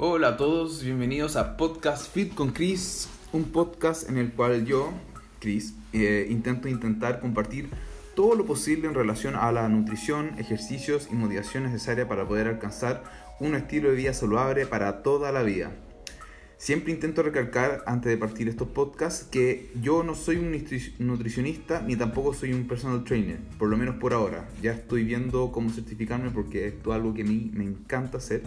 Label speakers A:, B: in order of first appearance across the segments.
A: Hola a todos, bienvenidos a Podcast Fit con Chris, un podcast en el cual yo, Chris, eh, intento intentar compartir todo lo posible en relación a la nutrición, ejercicios y motivación necesaria para poder alcanzar un estilo de vida saludable para toda la vida. Siempre intento recalcar antes de partir estos podcasts que yo no soy un nutricionista ni tampoco soy un personal trainer, por lo menos por ahora. Ya estoy viendo cómo certificarme porque esto es algo que a mí me encanta hacer.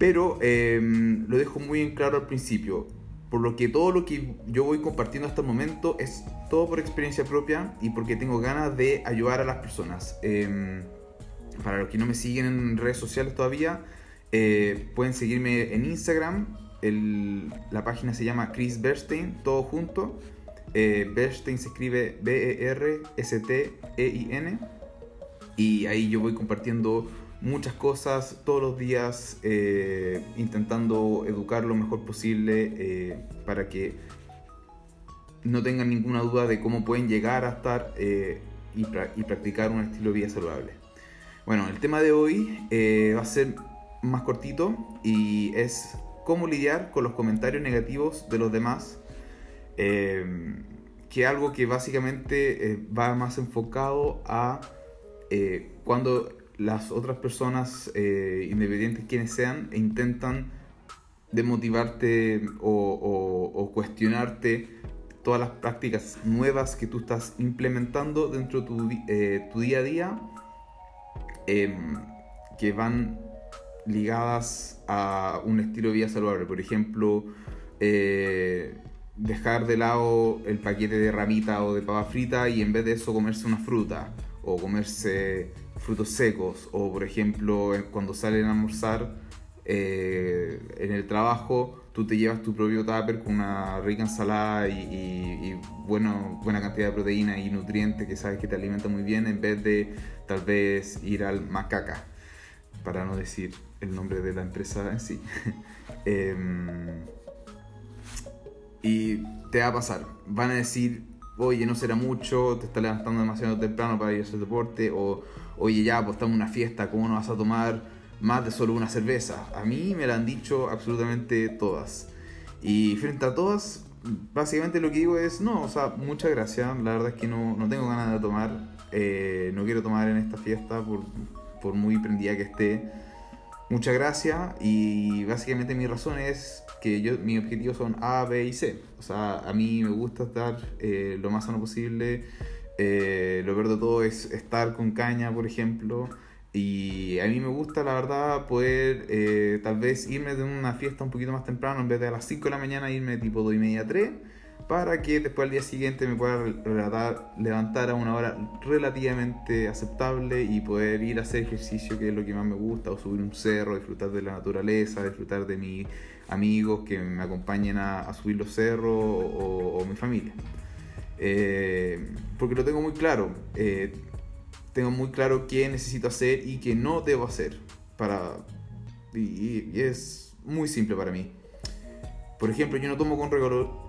A: Pero em, lo dejo muy en claro al principio. Por lo que todo lo que yo voy compartiendo hasta el momento es todo por experiencia propia y porque tengo ganas de ayudar a las personas. Em, para los que no me siguen en redes sociales todavía, eh, pueden seguirme en Instagram la página se llama Chris Bernstein, todo junto. Eh, Bernstein se escribe B-E-R-S-T-E-I-N. Y ahí yo voy compartiendo muchas cosas todos los días, eh, intentando educar lo mejor posible eh, para que no tengan ninguna duda de cómo pueden llegar a estar y, y, practicar un estilo de vida saludable. Bueno, el tema de hoy va a ser más cortito y es cómo lidiar con los comentarios negativos de los demás, eh, que algo que básicamente eh, va más enfocado a eh, cuando las otras personas, independientes quienes sean, intentan demotivarte o, cuestionarte todas las prácticas nuevas que tú estás implementando dentro de tu, tu día a día, em, que van ligadas a un estilo de vida saludable. Por ejemplo, eh, dejar de lado el paquete de ramita o de papa frita y en vez de eso comerse una fruta o comerse frutos secos o por ejemplo cuando salen a almorzar eh, en el trabajo tú te llevas tu propio tupper con una rica ensalada y, bueno, buena cantidad de proteína y nutrientes que sabes que te alimenta muy bien en vez de tal vez ir al macaca para no decir el nombre de la empresa en sí. Em, y te va a pasar, van a decir, oye, no será mucho, te estás levantando demasiado temprano para ir a hacer deporte, o oye, ya, pues estamos en una fiesta, ¿cómo no vas a tomar más de solo una cerveza? A mí me lo han dicho absolutamente todas. Y frente a todas, básicamente lo que digo es, no, o sea, muchas gracias, la verdad es que no, no tengo ganas de tomar, eh, no quiero tomar en esta fiesta por, por muy prendida que esté muchas gracias y básicamente mi razón es que yo, mis objetivos son A, B y C. O sea, a mí me gusta estar eh, lo más sano posible. Eh, lo peor de todo es estar con caña, por ejemplo. Y a mí me gusta, la verdad, poder eh, tal vez irme de una fiesta un poquito más temprano, en vez de a las 5 de la mañana, irme tipo 2 y media, 3 para que después al día siguiente me pueda levantar a una hora relativamente aceptable y poder ir a hacer ejercicio, que es lo que más me gusta, o subir un cerro, disfrutar de la naturaleza, disfrutar de mis amigos que me acompañen a, subir los cerros o, mi familia. Eh, porque lo tengo muy claro, eh, tengo muy claro qué necesito hacer y qué no debo hacer para y es muy simple para mí. Por ejemplo, yo no tomo con,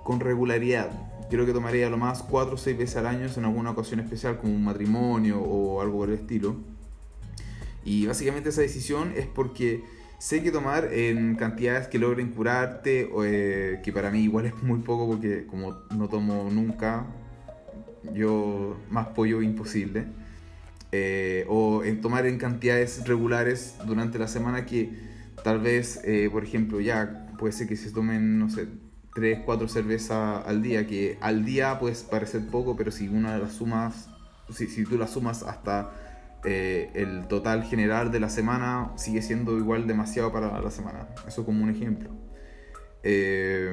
A: con regularidad. Creo que tomaría lo más 4 o 6 veces al año en alguna ocasión especial, como un matrimonio o algo por el estilo. Y básicamente esa decisión es porque sé que tomar en cantidades que logren curarte, eh, que para mí igual es muy poco porque como no tomo nunca, yo más pollo imposible. Eh, o en tomar en cantidades regulares durante la semana que tal vez, eh, por ejemplo, ya puede ser que se tomen, no sé, 3, 4 cervezas al día, que al día puede parecer poco, pero si una de las sumas, si, si tú las sumas hasta eh, el total general de la semana, sigue siendo igual demasiado para la semana. Eso como un ejemplo. Eh,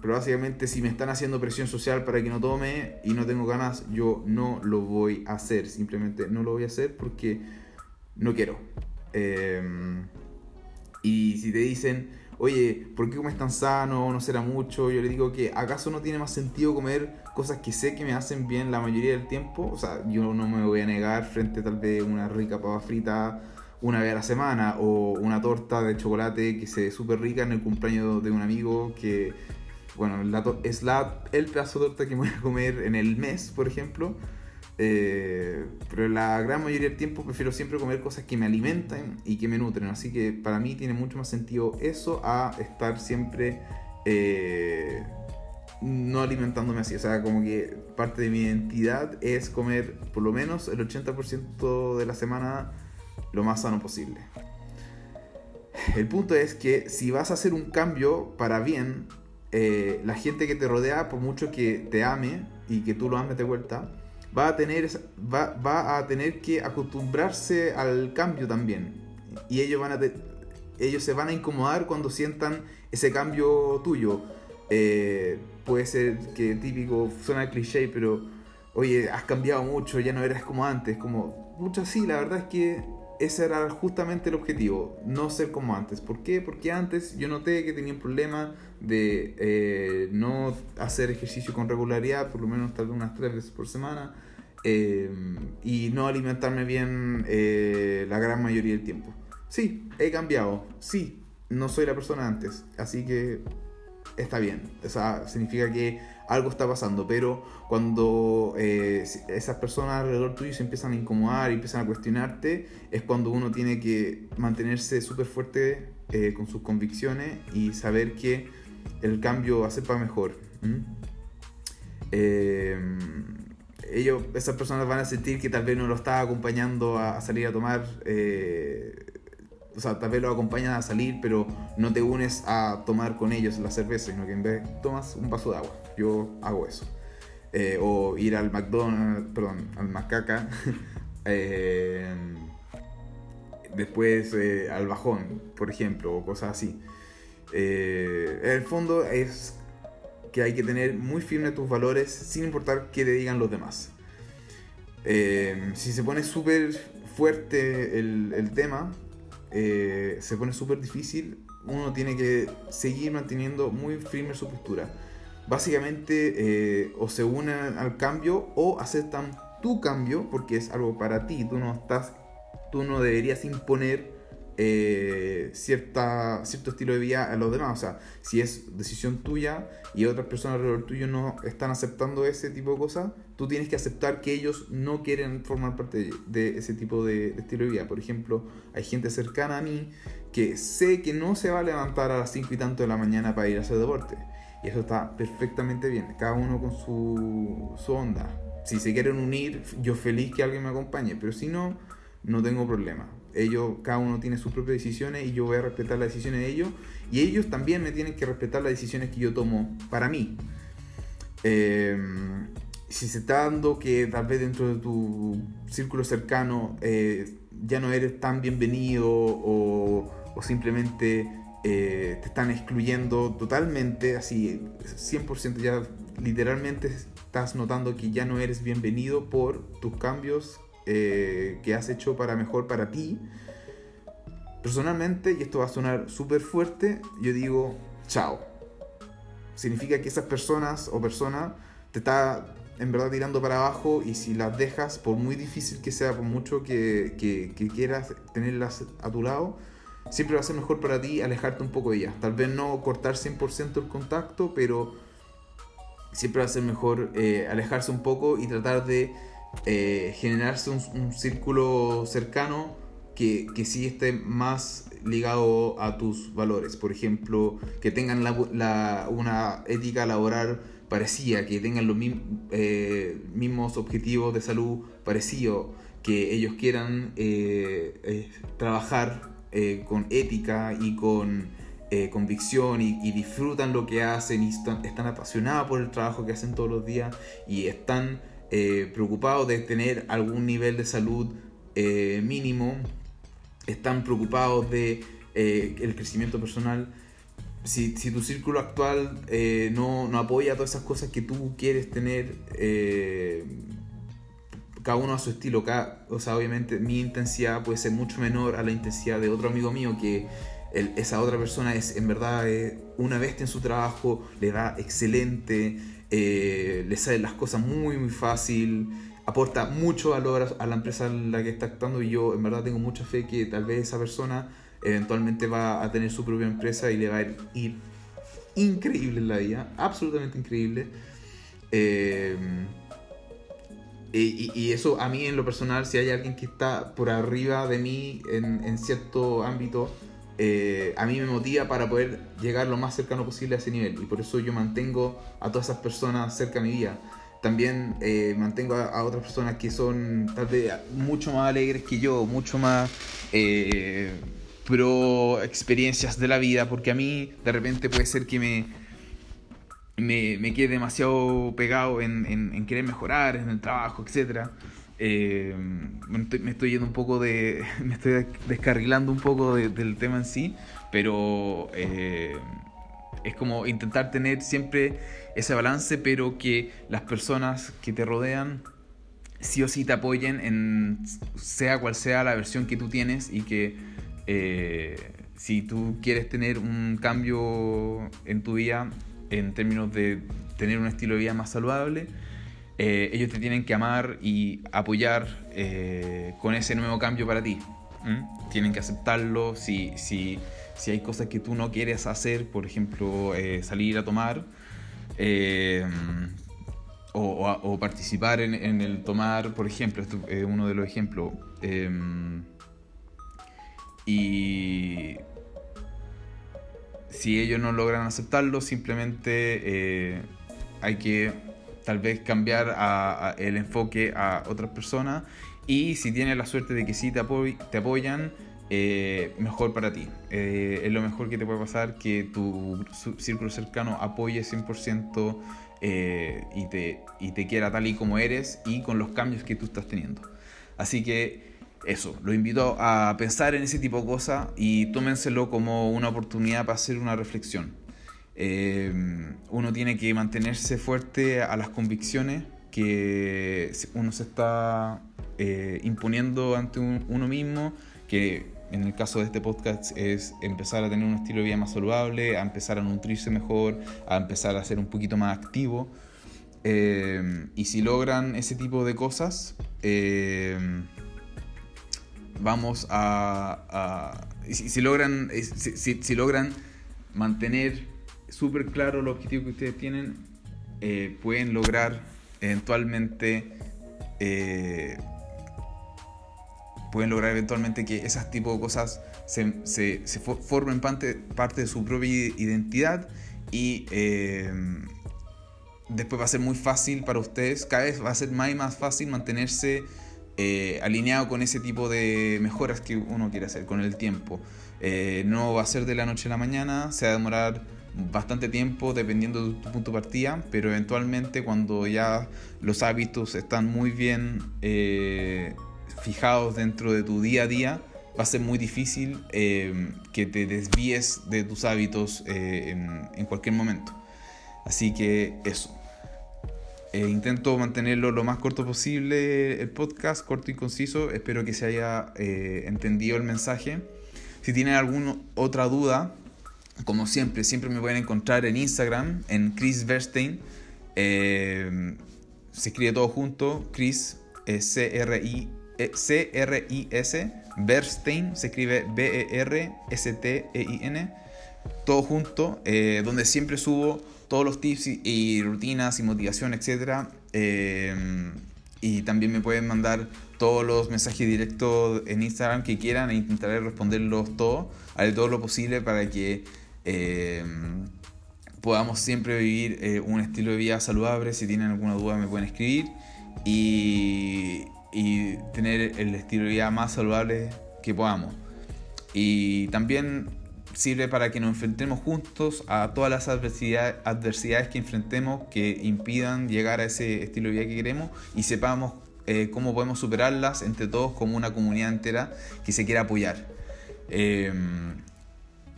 A: pero básicamente si me están haciendo presión social para que no tome y no tengo ganas, yo no lo voy a hacer. Simplemente no lo voy a hacer porque no quiero. Eh, y si te dicen, oye, ¿por qué comes tan sano? ¿No será mucho? Yo le digo que acaso no tiene más sentido comer cosas que sé que me hacen bien la mayoría del tiempo. O sea, yo no me voy a negar frente tal vez una rica papa frita una vez a la semana o una torta de chocolate que se ve súper rica en el cumpleaños de un amigo que, bueno, es la, el pedazo de torta que me voy a comer en el mes, por ejemplo. Eh, pero la gran mayoría del tiempo prefiero siempre comer cosas que me alimentan y que me nutren. Así que para mí tiene mucho más sentido eso a estar siempre eh, no alimentándome así. O sea, como que parte de mi identidad es comer por lo menos el 80% de la semana lo más sano posible. El punto es que si vas a hacer un cambio para bien, eh, la gente que te rodea, por mucho que te ame y que tú lo ames de vuelta, va a tener, va, va a tener que acostumbrarse al cambio también. Y ellos, van a ellos se van a incomodar cuando sientan ese cambio tuyo. Eh, puede ser que típico, suena cliché, pero oye, has cambiado mucho, ya no eras como antes. Como, mucho sí, la verdad es que ese era justamente el objetivo, no ser como antes. ¿Por qué? Porque antes yo noté que tenía un problema de eh, no hacer ejercicio con regularidad, por lo menos tal vez unas tres veces por semana, eh, y no alimentarme bien eh, la gran mayoría del tiempo. Sí, he cambiado, sí, no soy la persona antes, así que está bien. O sea, significa que algo está pasando, pero cuando eh, esas personas alrededor tuyo se empiezan a incomodar y empiezan a cuestionarte, es cuando uno tiene que mantenerse súper fuerte eh, con sus convicciones y saber que el cambio va a ser para mejor. Eh, ellos, esas personas van a sentir que tal vez no lo está acompañando a, salir a tomar o sea, tal vez lo acompañas a salir, pero no te unes a tomar con ellos la cerveza, sino que en vez tomas un vaso de agua. Yo hago eso. Eh, o ir al McDonald's, perdón, al Macaca. Eh, después eh, al bajón, por ejemplo, o cosas así. en el fondo es que hay que tener muy firmes tus valores sin importar qué te digan los demás. si se pone súper fuerte el tema, eh, se pone súper difícil, uno tiene que seguir manteniendo muy firme su postura. Básicamente, eh, o se unen al cambio o aceptan tu cambio porque es algo para ti. Tú no estás, tú no deberías imponer eh, cierta, cierto estilo de vida a los demás. O sea, si es decisión tuya y otras personas alrededor tuyo no están aceptando ese tipo de cosas, tú tienes que aceptar que ellos no quieren formar parte de, ese tipo de, estilo de vida. Por ejemplo, hay gente cercana a mí que sé que no se va a levantar a las 5 y tanto de la mañana para ir a hacer deporte. Y eso está perfectamente bien, cada uno con su, su onda. Si se quieren unir, yo feliz que alguien me acompañe, pero si no, no tengo problema ellos, cada uno tiene sus propias decisiones y yo voy a respetar las decisiones de ellos y ellos también me tienen que respetar las decisiones que yo tomo para mí. Eh, si se está dando que tal vez dentro de tu círculo cercano eh, ya no eres tan bienvenido o, simplemente eh, te están excluyendo totalmente, así 100% ya literalmente estás notando que ya no eres bienvenido por tus cambios eh, que has hecho para mejor para ti. Personalmente, y esto va a sonar súper fuerte, yo digo, chao. Significa que esas personas o persona te está en verdad tirando para abajo y si las dejas, por muy difícil que sea, por mucho que, que, quieras tenerlas a tu lado, siempre va a ser mejor para ti alejarte un poco de ellas. Tal vez no cortar 100% el contacto, pero siempre va a ser mejor eh, alejarse un poco y tratar de eh, generarse un, círculo cercano que, que sí esté más ligado a tus valores. Por ejemplo, que tengan una ética laboral parecida, que tengan los eh, mismos objetivos de salud parecidos, que ellos quieran eh, trabajar con ética y con convicción y, disfrutan lo que hacen y están, están apasionados por el trabajo que hacen todos los días y están eh, preocupados de tener algún nivel de salud eh, mínimo, están preocupados de eh, el crecimiento personal. Si, si tu círculo actual no, no, apoya todas esas cosas que tú quieres tener, cada uno a su estilo, cada, o sea, obviamente mi intensidad puede ser mucho menor a la intensidad de otro amigo mío que esa otra persona es en verdad una bestia en su trabajo, le da excelente, eh, le salen las cosas muy, muy fácil, aporta mucho valor a la empresa en la que está actuando y yo en verdad tengo mucha fe que tal vez esa persona eventualmente va a tener su propia empresa y le va a ir increíble en la vida, absolutamente increíble. Eh, y, eso a mí en lo personal, si hay alguien que está por arriba de mí en, en cierto ámbito, eh, a mí me motiva para poder llegar lo más cercano posible a ese nivel. Y por eso yo mantengo a todas esas personas cerca de mi vida. También eh, mantengo a, otras personas que son tal vez mucho más alegres que yo, mucho más eh, pro experiencias de la vida, porque a mí de repente puede ser que me, me, me quede demasiado pegado en, en, querer mejorar en el trabajo, etc. Eh, me, estoy, yendo un poco de. Me estoy descarrilando un poco del tema en sí, pero eh, es como intentar tener siempre ese balance, pero que las personas que te rodean sí o sí te apoyen en sea cual sea la versión que tú tienes y que eh, si tú quieres tener un cambio en tu vida en términos de tener un estilo de vida más saludable, eh, ellos te tienen que amar y apoyar eh, con ese nuevo cambio para ti. Tienen que aceptarlo si, si, si, hay cosas que tú no quieres hacer, por ejemplo, eh, salir a tomar o, o, participar en, en, el tomar, por ejemplo, esto es uno de los ejemplos. y si ellos no logran aceptarlo, simplemente hay que tal vez cambiar el enfoque a otras personas y si tienes la suerte de que sí te, apoyan, eh, mejor para ti. Eh, es lo mejor que te puede pasar que tu círculo cercano apoye 100% eh, y, te, y te quiera tal y como eres y con los cambios que tú estás teniendo. Así que eso, lo invito a pensar en ese tipo de cosas y tómenselo como una oportunidad para hacer una reflexión. Eh, uno tiene que mantenerse fuerte a las convicciones que uno se está eh, imponiendo ante uno mismo, que en el caso de este podcast es empezar a tener un estilo de vida más saludable, a empezar a nutrirse mejor, a empezar a ser un poquito más activo. Eh, y si logran ese tipo de cosas, vamos a... si, logran, si logran mantener súper claro el objetivo que ustedes tienen, eh, pueden lograr eventualmente eh, pueden lograr eventualmente que esas tipo de cosas se, se, se formen parte, parte, de su propia identidad y eh, después va a ser muy fácil para ustedes, cada vez va a ser más y más fácil mantenerse alineado con ese tipo de mejoras que uno quiere hacer con el tiempo. no va a ser de la noche a la mañana, se va a demorar bastante tiempo dependiendo de tu punto de partida, pero eventualmente cuando ya los hábitos están muy bien eh, fijados dentro de tu día a día, va a ser muy difícil eh, que te desvíes de tus hábitos eh, en, cualquier momento. Así que eso. intento mantenerlo lo más corto posible el podcast, corto y conciso. Espero que se haya entendido el mensaje. Si tienen alguna otra duda, como siempre, siempre me pueden encontrar en Instagram, en Chris Verstein. Eh, se escribe todo junto, Chris C-R-I-S, Verstein, se escribe B-E-R-S-T-E-I-N, todo junto, eh, donde siempre subo todos los tips y, rutinas y motivación, etc. Eh, y también me pueden mandar todos los mensajes directos en Instagram que quieran e intentaré responderlos todos. Haré todo lo posible para que eh, podamos siempre vivir eh, un estilo de vida saludable. Si tienen alguna duda me pueden escribir y, y tener el estilo de vida más saludable que podamos. Y también sirve para que nos enfrentemos juntos a todas las adversidades, que enfrentemos que impidan llegar a ese estilo de vida que queremos y sepamos eh, cómo podemos superarlas entre todos como una comunidad entera que se quiera apoyar. Eh,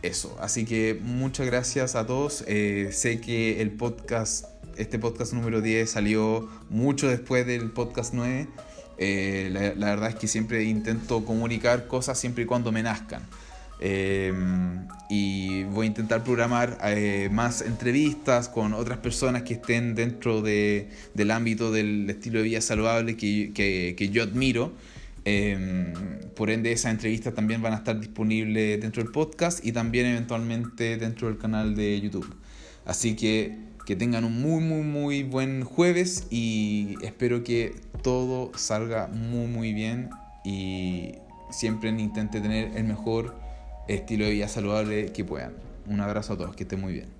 A: eso. Así que muchas gracias a todos. Eh, sé que el podcast, este podcast número 10 salió mucho después del podcast 9. Eh, la, verdad es que siempre intento comunicar cosas siempre y cuando me nazcan. Em, y voy a intentar programar eh, más entrevistas con otras personas que estén dentro de, del ámbito del estilo de vida saludable que, que, que yo admiro. Em, por ende, esas entrevistas también van a estar disponibles dentro del podcast y también eventualmente dentro del canal de YouTube. Así que Que tengan un muy, muy, muy buen jueves y espero que todo salga muy, muy bien y siempre intente tener el mejor estilo de vida saludable que puedan. Un abrazo a todos, que estén muy bien.